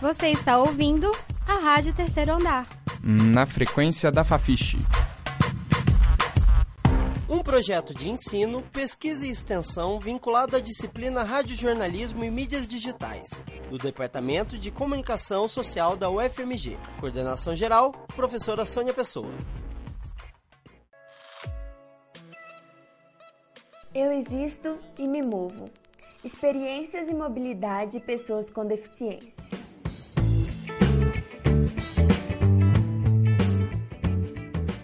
Você está ouvindo a Rádio Terceiro Andar. Na frequência da Fafiche. Um projeto de ensino, pesquisa e extensão vinculado à disciplina Radiojornalismo e Mídias Digitais, do Departamento de Comunicação Social da UFMG. Coordenação geral, professora Sônia Pessoa. Eu existo e me movo. Experiências e mobilidade de pessoas com deficiência.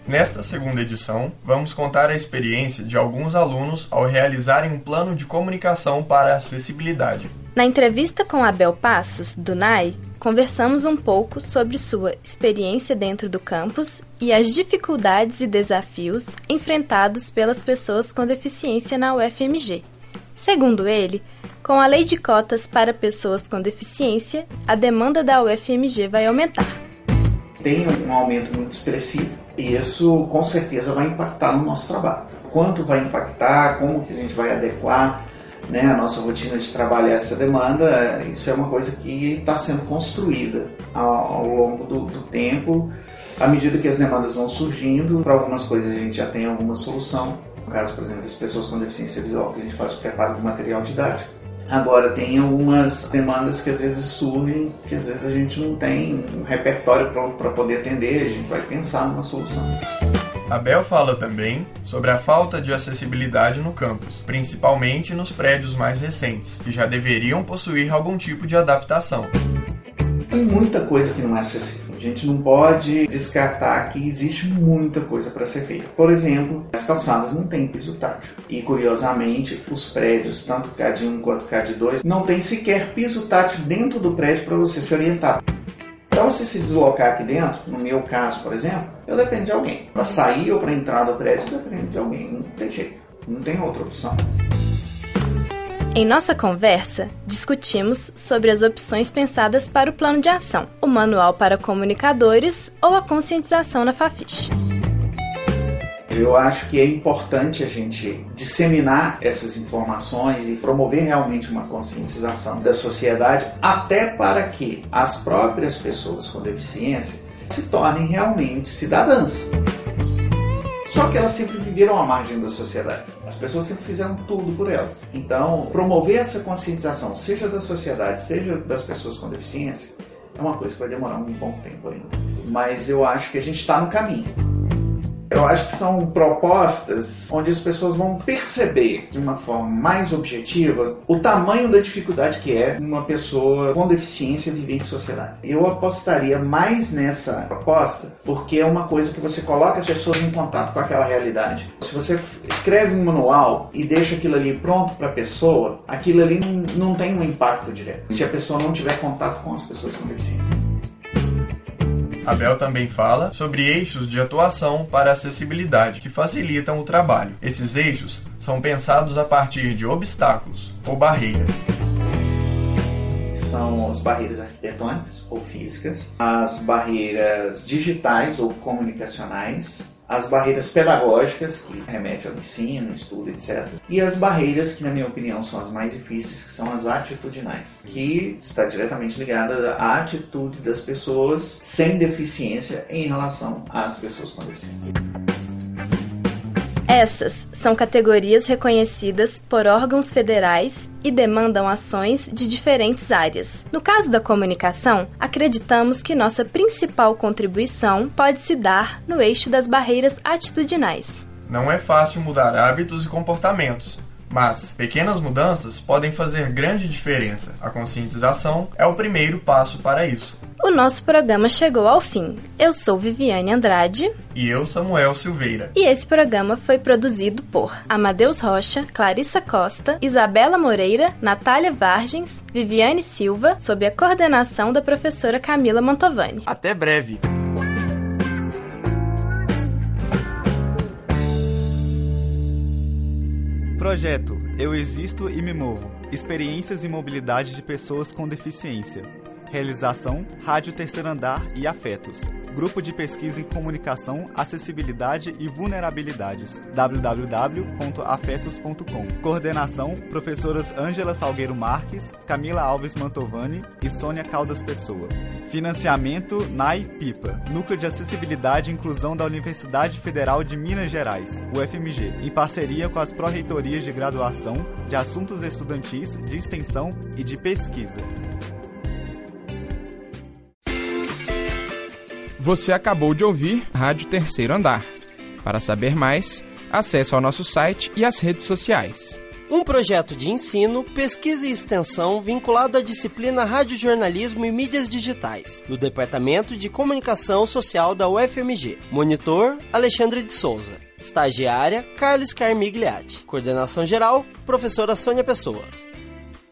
Nesta segunda edição, vamos contar a experiência de alguns alunos ao realizarem um plano de comunicação para a acessibilidade. Na entrevista com Abel Passos, do NAI, conversamos um pouco sobre sua experiência dentro do campus e as dificuldades e desafios enfrentados pelas pessoas com deficiência na UFMG. Segundo ele, com a lei de cotas para pessoas com deficiência, a demanda da UFMG vai aumentar. Tem um aumento muito expressivo e isso com certeza vai impactar no nosso trabalho. Quanto vai impactar, como que a gente vai adequar né, a nossa rotina de trabalho a essa demanda, isso é uma coisa que está sendo construída ao, ao longo do, do tempo, à medida que as demandas vão surgindo. Para algumas coisas a gente já tem alguma solução. No caso, por exemplo, das pessoas com deficiência visual, que a gente faz o preparo do material didático. Agora, tem algumas demandas que às vezes surgem, que às vezes a gente não tem um repertório pronto para poder atender, a gente vai pensar numa solução. Abel fala também sobre a falta de acessibilidade no campus, principalmente nos prédios mais recentes, que já deveriam possuir algum tipo de adaptação. Tem muita coisa que não é acessível. A gente não pode descartar que existe muita coisa para ser feita. Por exemplo, as calçadas não têm piso tátil. E curiosamente, os prédios, tanto CAD1 quanto CAD2, não tem sequer piso tátil dentro do prédio para você se orientar. Para você se deslocar aqui dentro, no meu caso, por exemplo, eu dependo de alguém. Para sair ou para entrar do prédio, eu dependo de alguém. Não tem jeito. Não tem outra opção. Em nossa conversa, discutimos sobre as opções pensadas para o plano de ação, o manual para comunicadores ou a conscientização na Fafiche. Eu acho que é importante a gente disseminar essas informações e promover realmente uma conscientização da sociedade, até para que as próprias pessoas com deficiência se tornem realmente cidadãs. Só que elas sempre viveram à margem da sociedade. As pessoas sempre fizeram tudo por elas. Então, promover essa conscientização, seja da sociedade, seja das pessoas com deficiência, é uma coisa que vai demorar um bom tempo ainda. Mas eu acho que a gente está no caminho. Eu acho que são propostas onde as pessoas vão perceber de uma forma mais objetiva o tamanho da dificuldade que é uma pessoa com deficiência viver em sociedade. Eu apostaria mais nessa proposta porque é uma coisa que você coloca as pessoas em contato com aquela realidade. Se você escreve um manual e deixa aquilo ali pronto para a pessoa, aquilo ali não, não tem um impacto direto. Se a pessoa não tiver contato com as pessoas com deficiência. Abel também fala sobre eixos de atuação para acessibilidade que facilitam o trabalho. Esses eixos são pensados a partir de obstáculos ou barreiras. São as barreiras arquitetônicas ou físicas, as barreiras digitais ou comunicacionais, as barreiras pedagógicas, que remetem ao ensino, estudo, etc. E as barreiras que, na minha opinião, são as mais difíceis, que são as atitudinais, que está diretamente ligada à atitude das pessoas sem deficiência em relação às pessoas com deficiência. Essas são categorias reconhecidas por órgãos federais e demandam ações de diferentes áreas. No caso da comunicação, acreditamos que nossa principal contribuição pode se dar no eixo das barreiras atitudinais. Não é fácil mudar hábitos e comportamentos, mas pequenas mudanças podem fazer grande diferença. A conscientização é o primeiro passo para isso. O nosso programa chegou ao fim. Eu sou Viviane Andrade. E eu, Samuel Silveira. E esse programa foi produzido por Amadeus Rocha, Clarissa Costa, Isabela Moreira, Natália Vargens, Viviane Silva, sob a coordenação da professora Camila Mantovani. Até breve! Projeto Eu Existo e Me Movo Experiências e Mobilidade de Pessoas com Deficiência. Realização Rádio Terceiro Andar e Afetos. Grupo de Pesquisa em Comunicação, Acessibilidade e Vulnerabilidades, www.afetos.com. Coordenação, professoras Ângela Salgueiro Marques, Camila Alves Mantovani e Sônia Caldas Pessoa. Financiamento NAI PIPA, Núcleo de Acessibilidade e Inclusão da Universidade Federal de Minas Gerais, UFMG, em parceria com as Pró-Reitorias de Graduação, de Assuntos Estudantis, de Extensão e de Pesquisa. Você acabou de ouvir Rádio Terceiro Andar. Para saber mais, acesse ao nosso site e as redes sociais. Um projeto de ensino, pesquisa e extensão vinculado à disciplina Radiojornalismo e Mídias Digitais, do Departamento de Comunicação Social da UFMG. Monitor, Alexandre de Souza. Estagiária, Carlos Carmigliati. Coordenação geral, professora Sônia Pessoa.